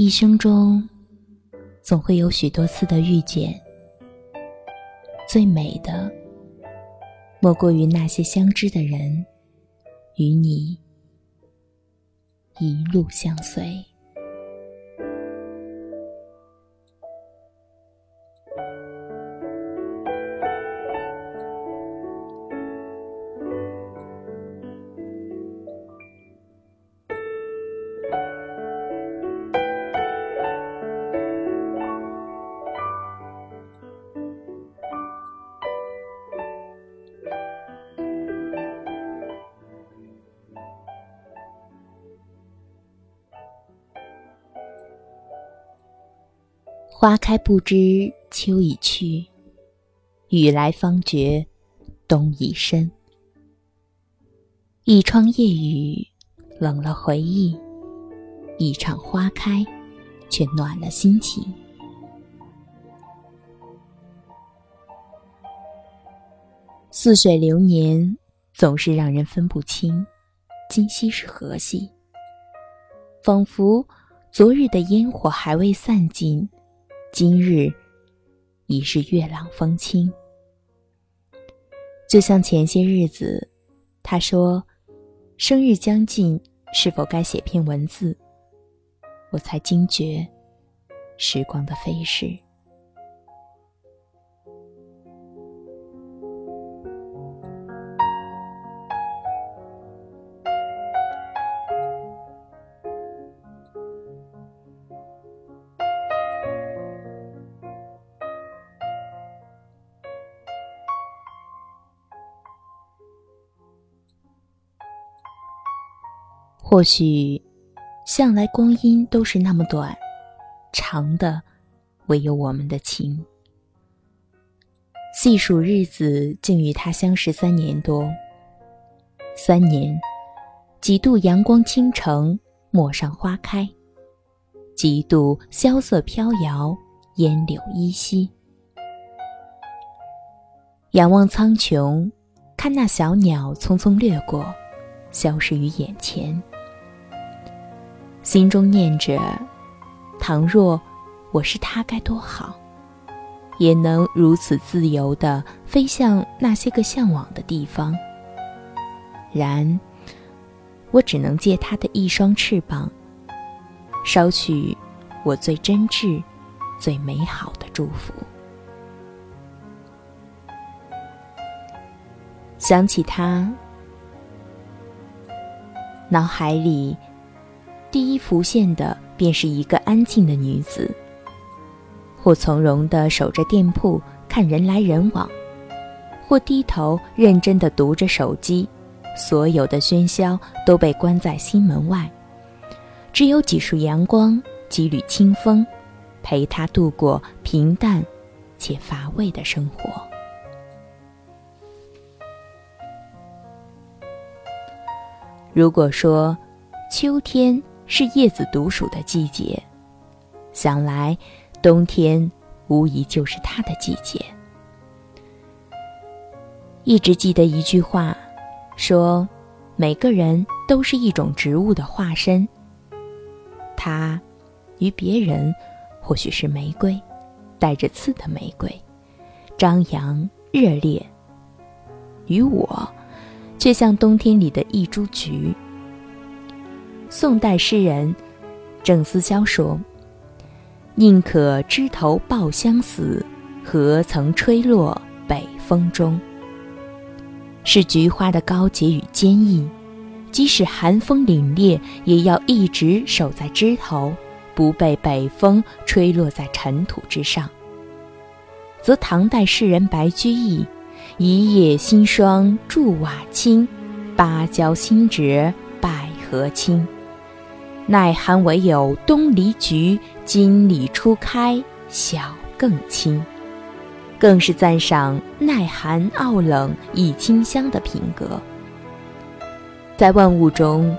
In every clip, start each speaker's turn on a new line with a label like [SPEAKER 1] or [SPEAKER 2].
[SPEAKER 1] 一生中，总会有许多次的遇见。最美的，莫过于那些相知的人，与你一路相随。花开不知秋已去，雨来方觉冬已深。一窗夜雨冷了回忆，一场花开却暖了心情。似水流年，总是让人分不清今夕是何夕，仿佛昨日的烟火还未散尽。今日已是月朗风清，就像前些日子，他说生日将近，是否该写篇文字？我才惊觉时光的飞逝。或许，向来光阴都是那么短，长的唯有我们的情。细数日子，竟与他相识三年多。三年，几度阳光倾城，陌上花开；几度萧瑟飘摇，烟柳依稀。仰望苍穹，看那小鸟匆匆掠过，消失于眼前。心中念着：倘若我是他，该多好，也能如此自由地飞向那些个向往的地方。然，我只能借他的一双翅膀，捎去我最真挚、最美好的祝福。想起他，脑海里。第一浮现的便是一个安静的女子，或从容地守着店铺看人来人往，或低头认真地读着手机，所有的喧嚣都被关在心门外，只有几束阳光、几缕清风，陪她度过平淡且乏味的生活。如果说秋天，是叶子独属的季节，想来冬天无疑就是它的季节。一直记得一句话，说每个人都是一种植物的化身。它与别人或许是玫瑰，带着刺的玫瑰，张扬热烈；与我，却像冬天里的一株菊。宋代诗人郑思肖说：“宁可枝头抱香死，何曾吹落北风中。”是菊花的高洁与坚毅，即使寒风凛冽，也要一直守在枝头，不被北风吹落在尘土之上。则唐代诗人白居易：“一夜新霜筑瓦青，芭蕉新折百合青。”耐寒唯有东篱菊，金里初开晓更清。更是赞赏耐寒傲冷亦清香的品格。在万物中，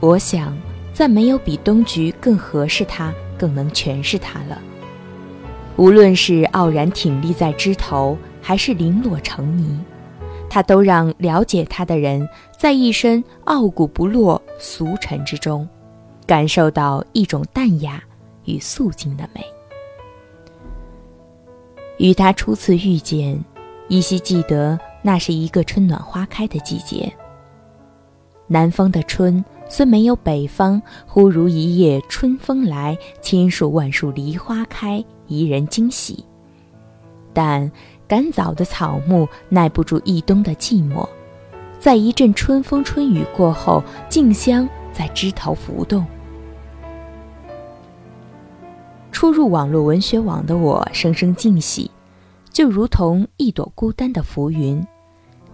[SPEAKER 1] 我想再没有比冬菊更合适它、更能诠释它了。无论是傲然挺立在枝头，还是零落成泥，它都让了解它的人在一身傲骨不落、俗尘之中。感受到一种淡雅与素净的美。与他初次遇见，依稀记得那是一个春暖花开的季节。南方的春虽没有北方忽如一夜春风来，千树万树梨花开，宜人惊喜，但赶早的草木耐不住一冬的寂寞，在一阵春风春雨过后，竞相在枝头浮动。初入网络文学网的我，生生惊喜，就如同一朵孤单的浮云，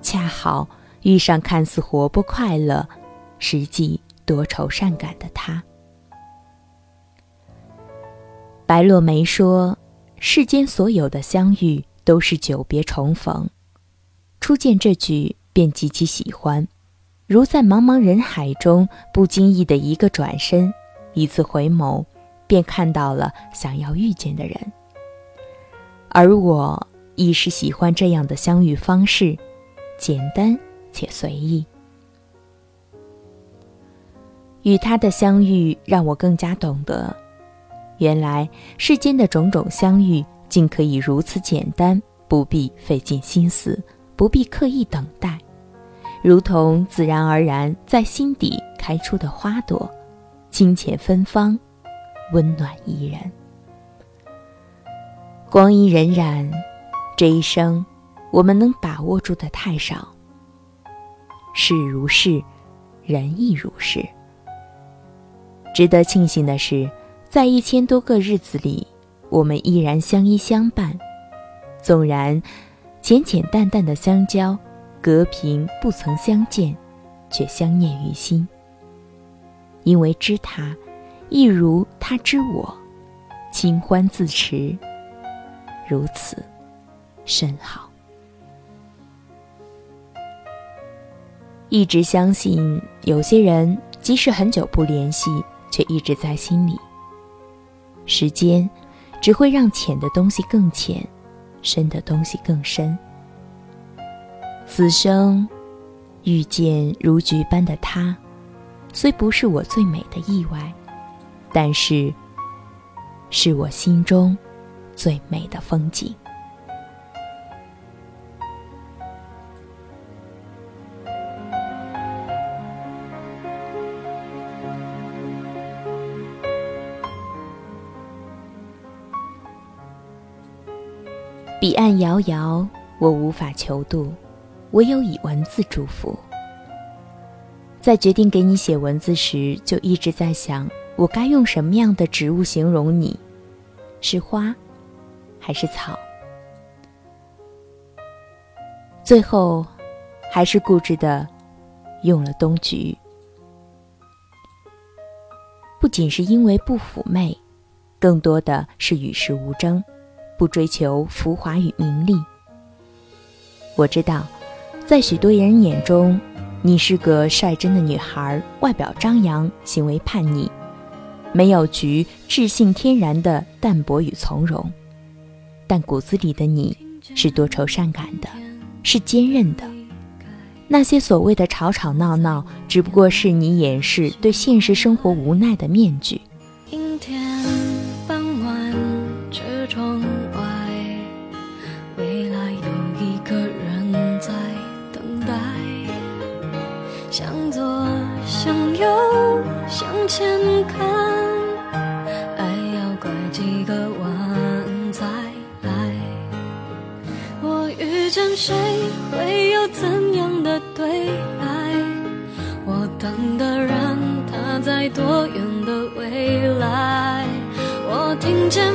[SPEAKER 1] 恰好遇上看似活泼快乐，实际多愁善感的他。白落梅说：“世间所有的相遇，都是久别重逢。”初见这句，便极其喜欢，如在茫茫人海中不经意的一个转身，一次回眸。便看到了想要遇见的人，而我亦是喜欢这样的相遇方式，简单且随意。与他的相遇让我更加懂得，原来世间的种种相遇竟可以如此简单，不必费尽心思，不必刻意等待，如同自然而然在心底开出的花朵，清浅芬芳。温暖宜人，光阴荏苒，这一生，我们能把握住的太少。事如是，人亦如是。值得庆幸的是，在一千多个日子里，我们依然相依相伴。纵然浅浅淡淡的相交，隔屏不曾相见，却相念于心。因为知他。亦如他知我，清欢自持，如此甚好。一直相信，有些人即使很久不联系，却一直在心里。时间只会让浅的东西更浅，深的东西更深。此生遇见如菊般的他，虽不是我最美的意外。但是，是我心中最美的风景。彼岸遥遥，我无法求渡，唯有以文字祝福。在决定给你写文字时，就一直在想。我该用什么样的植物形容你？是花，还是草？最后，还是固执的用了冬菊。不仅是因为不妩媚，更多的是与世无争，不追求浮华与名利。我知道，在许多人眼中，你是个率真的女孩，外表张扬，行为叛逆。没有菊智性天然的淡泊与从容，但骨子里的你是多愁善感的，是坚韧的。那些所谓的吵吵闹闹，只不过是你掩饰对现实生活无奈的面具。
[SPEAKER 2] 阴天前看。爱要拐几个弯才来。我遇见谁会有怎样的对白？我等的人他在多远的未来？我听见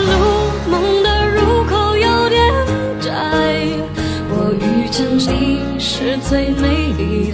[SPEAKER 2] 是最美丽